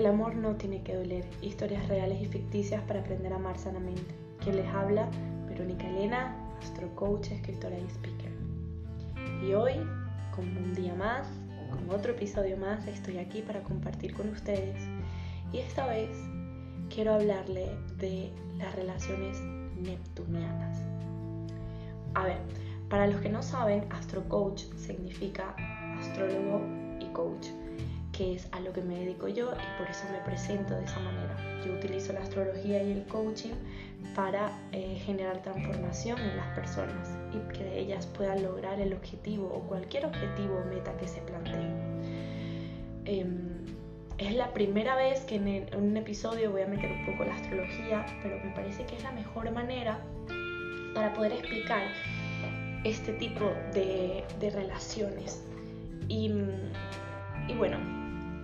El amor no tiene que doler. Historias reales y ficticias para aprender a amar sanamente. Quien les habla, Verónica Elena, astrocoach, escritora y speaker. Y hoy, como un día más, con otro episodio más, estoy aquí para compartir con ustedes. Y esta vez quiero hablarle de las relaciones neptunianas. A ver, para los que no saben, astrocoach significa astrólogo y coach que es a lo que me dedico yo y por eso me presento de esa manera. Yo utilizo la astrología y el coaching para eh, generar transformación en las personas y que ellas puedan lograr el objetivo o cualquier objetivo o meta que se planteen. Em, es la primera vez que en, un episodio voy a meter un poco la astrología, pero me parece que es la mejor manera para poder explicar este tipo de, relaciones. Y, y bueno,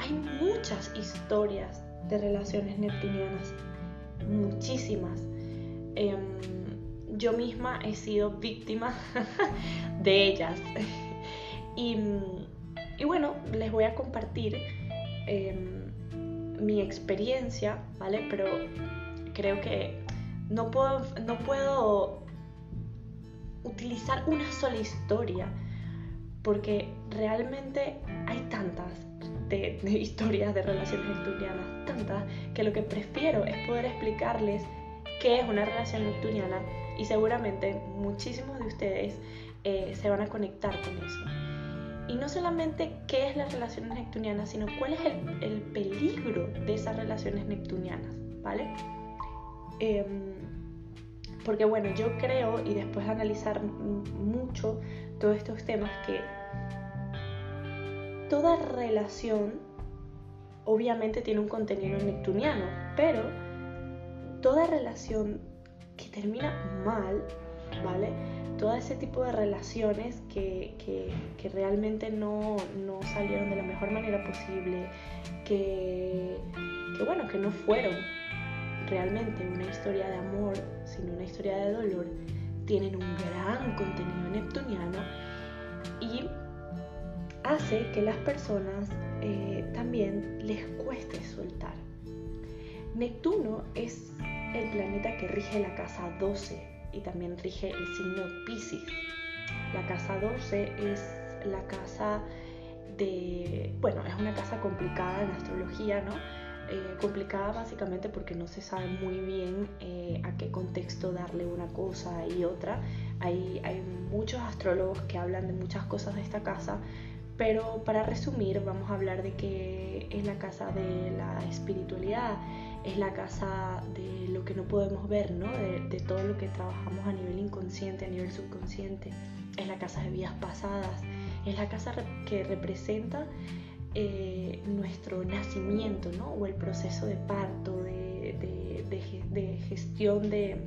hay muchas historias de relaciones neptunianas, muchísimas. Em, yo misma he sido víctima de ellas. y, bueno, les voy a compartir em, mi experiencia, ¿vale? Pero creo que no puedo, no puedo utilizar una sola historia porque realmente hay tantas de, historias de relaciones neptunianas, tantas, que lo que prefiero es poder explicarles qué es una relación neptuniana y seguramente muchísimos de ustedes eh, se van a conectar con eso. Y no solamente qué es las relaciones neptunianas, sino cuál es el, peligro de esas relaciones neptunianas, ¿vale? Em, porque bueno, yo creo, y después de analizar mucho todos estos temas, que toda relación obviamente tiene un contenido neptuniano, pero toda relación que termina mal, ¿vale? Todo ese tipo de relaciones que, realmente no, salieron de la mejor manera posible, que, que bueno, que no fueron realmente una historia de amor, sino una historia de dolor, tienen un gran contenido neptuniano y hace que las personas eh, también les cueste soltar. Neptuno es el planeta que rige la casa 12 y también rige el signo Pisces. La casa 12 es la casa de, bueno, es una casa complicada en astrología, ¿no? Eh, complicada básicamente porque no se sabe muy bien eh, a qué contexto darle una cosa y otra. Hay, hay muchos astrólogos que hablan de muchas cosas de esta casa, pero para resumir, vamos a hablar de que es la casa de la espiritualidad, es la casa de lo que no podemos ver, ¿no? de, todo lo que trabajamos a nivel inconsciente, a nivel subconsciente, es la casa de vidas pasadas, es la casa que representa eh, nuestro nacimiento, ¿no? o el proceso de parto, de, de gestión del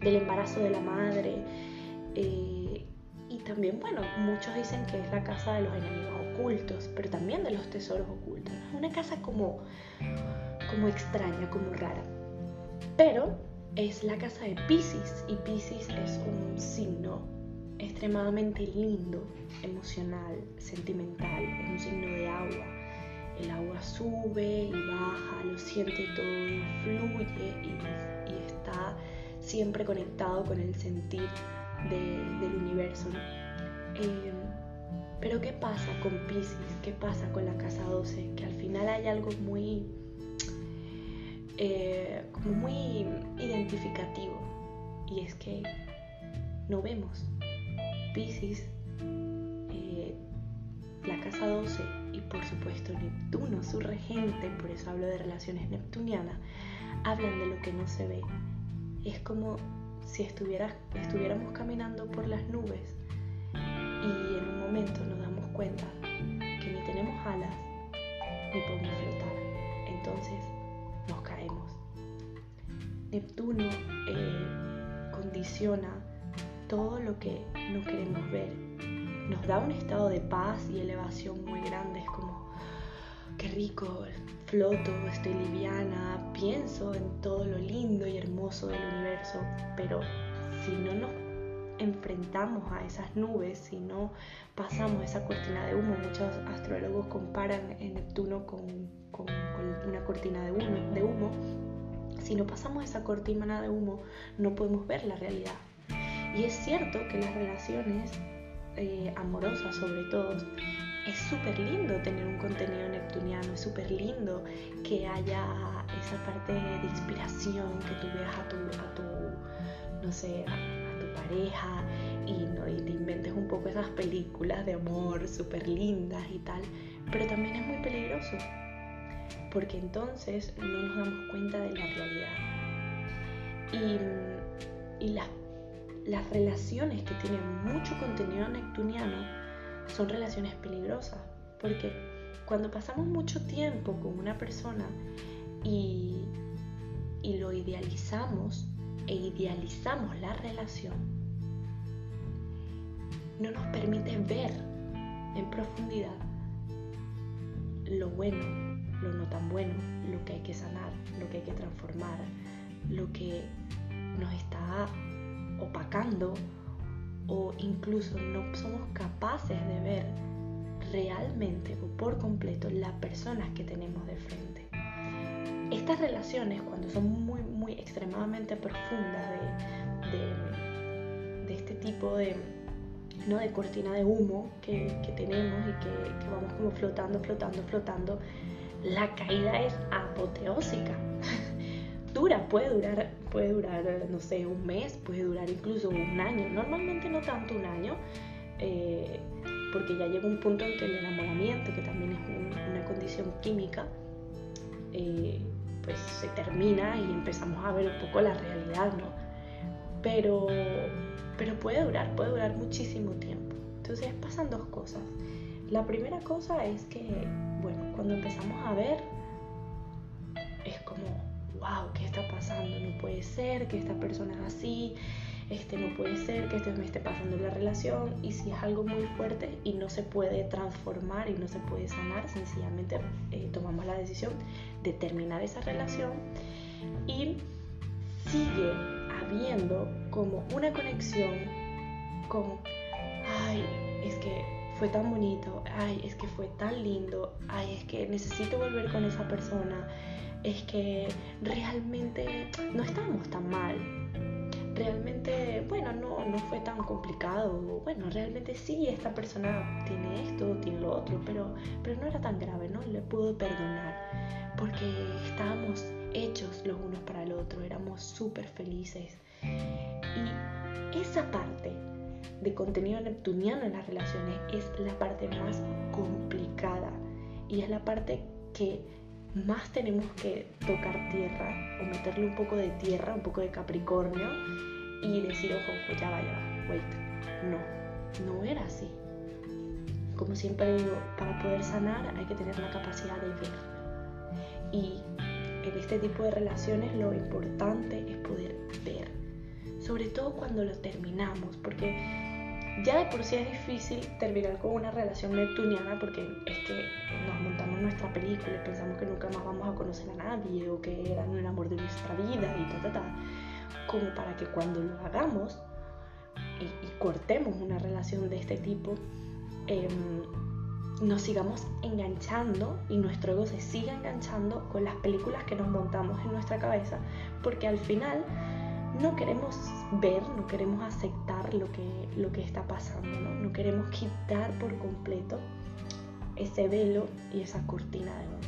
embarazo de la madre. Eh, también, bueno, muchos dicen que es la casa de los enemigos ocultos, pero también de los tesoros ocultos. Es una casa como, como extraña, como rara. Pero es la casa de Pisces y Pisces es un signo extremadamente lindo, emocional, sentimental, es un signo de agua. El agua sube y baja, lo siente todo, fluye y, está siempre conectado con el sentir del universo. Em, pero ¿qué pasa con Pisces? ¿Qué pasa con la casa 12? Que al final hay algo muy, eh, como muy identificativo. Y es que no vemos. Pisces, eh, la casa 12 y por supuesto Neptuno, su regente, por eso hablo de relaciones neptunianas, hablan de lo que no se ve. Es como si estuviéramos caminando por las nubes y en un momento nos damos cuenta que ni tenemos alas ni podemos flotar. Entonces nos caemos. Neptuno eh, condiciona todo lo que no queremos ver. Nos da un estado de paz y elevación muy grande. Es como, qué rico, floto, estoy liviana, pienso en todo lo lindo y hermoso del universo, pero si no nos enfrentamos a esas nubes, si no pasamos esa cortina de humo, muchos astrólogos comparan en Neptuno con, una cortina de humo, de humo, si no pasamos esa cortina de humo no podemos ver la realidad. Y es cierto que las relaciones eh, amorosas sobre todo, es súper lindo tener un contenido neptuniano, es súper lindo que haya esa parte de inspiración, que tú veas a tu, a tu no sé, a, pareja y, ¿no? te inventes un poco esas películas de amor súper lindas y tal, pero también es muy peligroso, porque entonces no nos damos cuenta de la realidad. Y, y las las relaciones que tienen mucho contenido neptuniano son relaciones peligrosas, porque cuando pasamos mucho tiempo con una persona y, y lo idealizamos e idealizamos la relación, no nos permite ver en profundidad lo bueno, lo no tan bueno, lo que hay que sanar, lo que hay que transformar, lo que nos está opacando o incluso no somos capaces de ver realmente o por completo las personas que tenemos de frente. Estas relaciones, cuando son muy, muy extremadamente profundas de, de, este tipo de, ¿no? de cortina de humo que, que tenemos y que, que vamos como flotando, flotando, flotando, la caída es apoteósica. dura, puede durar, puede durar, no sé, un mes, puede durar incluso un año. Normalmente no tanto un año, eh, porque ya llega un punto en que el enamoramiento, que también es una condición química, eh, pues se termina y empezamos a ver un poco la realidad, ¿no? Pero, pero puede durar, puede durar muchísimo tiempo. Entonces pasan dos cosas. La primera cosa es que, bueno, cuando empezamos a ver, es como, wow, ¿qué está pasando? No puede ser que esta persona es así, este, no puede ser que esto me esté pasando en la relación y si es algo muy fuerte y no se puede transformar y no se puede sanar, sencillamente eh, tomamos la decisión de terminar esa relación y sigue habiendo como una conexión con, ay, es que fue tan bonito, ay, es que fue tan lindo, ay, es que necesito volver con esa persona, es que realmente no estábamos tan mal. Realmente, bueno, no, no fue tan complicado. Bueno, realmente sí, esta persona tiene esto, tiene lo otro, pero, pero no era tan grave, ¿no? Le pudo perdonar porque estábamos hechos los unos para el otro, éramos súper felices. Y esa parte de contenido neptuniano en las relaciones es la parte más complicada y es la parte que más tenemos que tocar tierra o meterle un poco de tierra, un poco de Capricornio y decir, ojo, ojo, ya vaya, wait, no, no era así. Como siempre digo, para poder sanar hay que tener la capacidad de ver. Y en este tipo de relaciones lo importante es poder ver, sobre todo cuando lo terminamos, porque ya de por sí es difícil terminar con una relación neptuniana porque es que nos montamos nuestra película y pensamos que nunca más vamos a conocer a nadie o que era el amor de nuestra vida y ta, ta, ta. Como para que cuando lo hagamos y, cortemos una relación de este tipo, em, nos sigamos enganchando y nuestro ego se siga enganchando con las películas que nos montamos en nuestra cabeza porque al final no queremos ver, no queremos aceptar lo que, lo que está pasando, ¿no? no queremos quitar por completo ese velo y esa cortina de humo.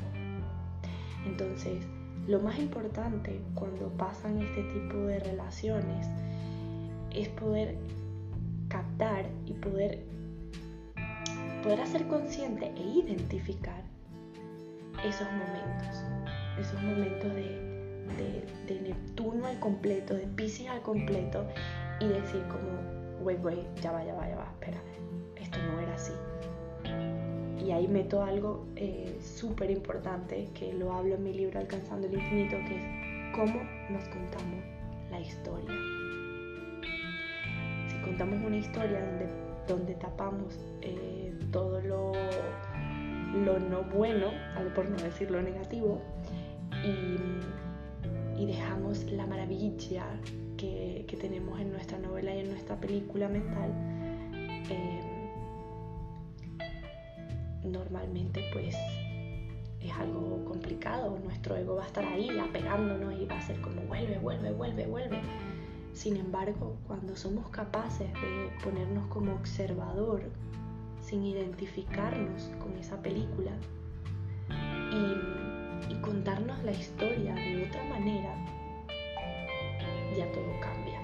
Entonces, lo más importante cuando pasan este tipo de relaciones es poder captar y poder, poder hacer consciente e identificar esos momentos, esos momentos de de, Neptuno al completo, de Pisces al completo y decir como, wait, wait, ya va, ya va, ya va, espera, esto no era así. Y ahí meto algo eh, súper importante que lo hablo en mi libro Alcanzando el Infinito, que es cómo nos contamos la historia. Si contamos una historia donde, donde tapamos eh, todo lo, lo no bueno, por no decir lo negativo, y dejamos la maravilla que, tenemos en nuestra novela y en nuestra película mental, eh, normalmente pues es algo complicado. Nuestro ego va a estar ahí apegándonos y va a ser como vuelve, vuelve, vuelve, vuelve. Sin embargo, cuando somos capaces de ponernos como observador sin identificarnos con esa película y, y contarnos la historia de otra manera, ya todo cambia.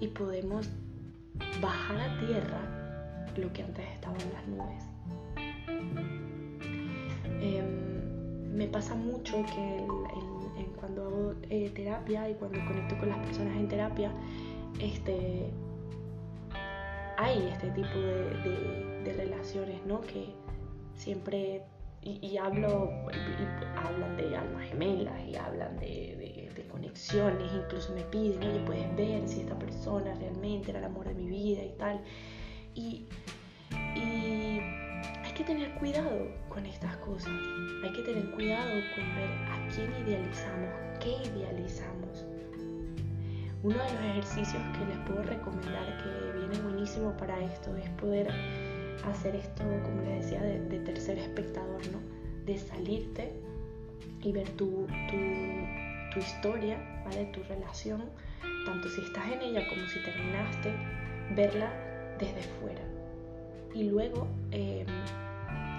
Y podemos bajar a tierra lo que antes estaba en las nubes. Em, me pasa mucho que cuando hago eh, terapia y cuando conecto con las personas en terapia, este, hay este tipo de, relaciones, ¿no? Que siempre, y, hablo, hablan de almas gemelas y hablan de, conexiones, incluso me piden, oye, puedes ver si esta persona realmente era el amor de mi vida y tal. Y, y hay que tener cuidado con estas cosas. Hay que tener cuidado con ver a quién idealizamos, qué idealizamos. Uno de los ejercicios que les puedo recomendar que viene buenísimo para esto es poder hacer esto, como les decía, de, tercer espectador, ¿no? De salirte y ver tu, tu, historia, ¿vale? Tu relación, tanto si estás en ella como si terminaste, verla desde fuera. Y luego eh,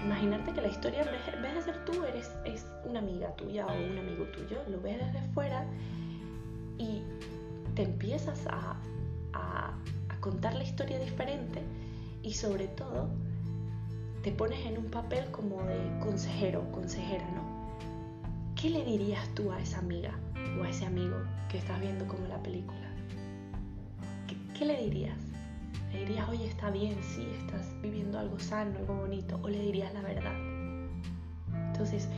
imaginarte que la historia, en vez de ser tú, eres es una amiga tuya o un amigo tuyo, lo ves desde fuera y te empiezas a, a, contar la historia diferente y sobre todo te pones en un papel como de consejero consejera, ¿no? ¿Qué le dirías tú a esa amiga o a ese amigo que estás viendo como la película? qué le dirías? Le dirías, oye, está bien, sí, estás viviendo algo sano, algo bonito, o le dirías la verdad. Entonces,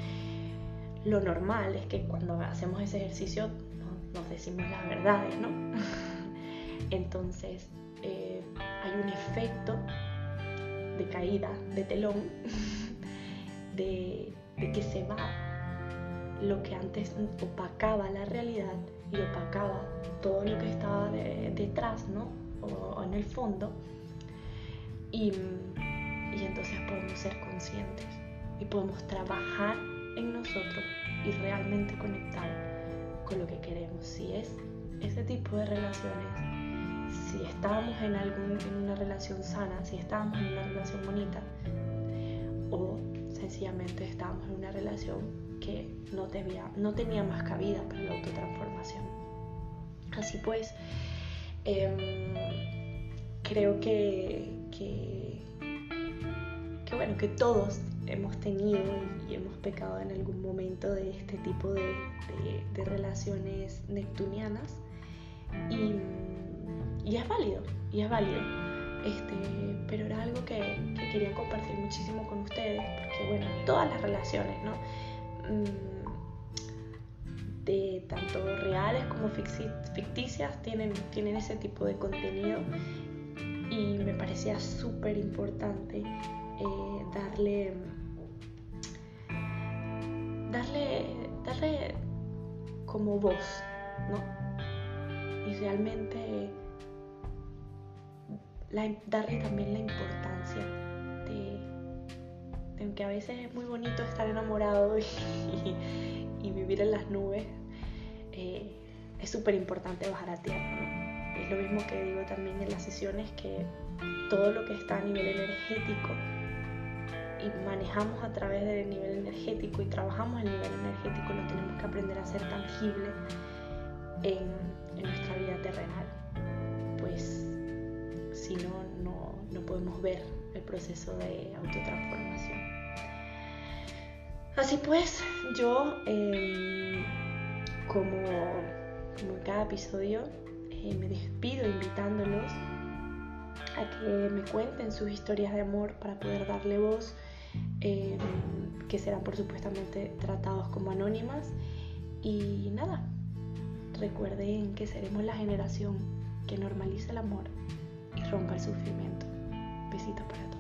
lo normal es que cuando hacemos ese ejercicio nos decimos las verdades, ¿no? Entonces, eh, hay un efecto de caída, de telón, de, que se va lo que antes opacaba la realidad y opacaba todo lo que estaba detrás, ¿no? O, en el fondo y, y entonces podemos ser conscientes y podemos trabajar en nosotros y realmente conectar con lo que queremos. Si es ese tipo de relaciones, si estamos en, algún, en una relación sana, si estamos en una relación bonita, o sencillamente estamos en una relación que no tenía, no tenía más cabida para la autotransformación. Así pues, Em, creo que, que, bueno, que todos hemos tenido y hemos pecado en algún momento de este tipo de, relaciones neptunianas y, es válido, y es válido. Este, pero era algo que, quería compartir muchísimo con ustedes, porque bueno, todas las relaciones, ¿no? Mm, de tanto reales como ficticias tienen, tienen ese tipo de contenido y me parecía súper importante eh, darle, darle, darle como voz, ¿no? Y realmente darle también la importancia de, de, que a veces es muy bonito estar enamorado y, vivir en las nubes, eh, es súper importante bajar a tierra. Es lo mismo que digo también en las sesiones, que todo lo que está a nivel energético y manejamos a través del nivel energético y trabajamos el nivel energético, lo tenemos que aprender a hacer tangible en, nuestra vida terrenal. Pues si no, no, podemos ver el proceso de autotransformación. Así pues, yo, em, como, en cada episodio, eh, me despido invitándolos a que me cuenten sus historias de amor para poder darle voz, em, que serán por supuestamente tratados como anónimas. Y nada, recuerden que seremos la generación que normaliza el amor y rompa el sufrimiento. Besitos para todos.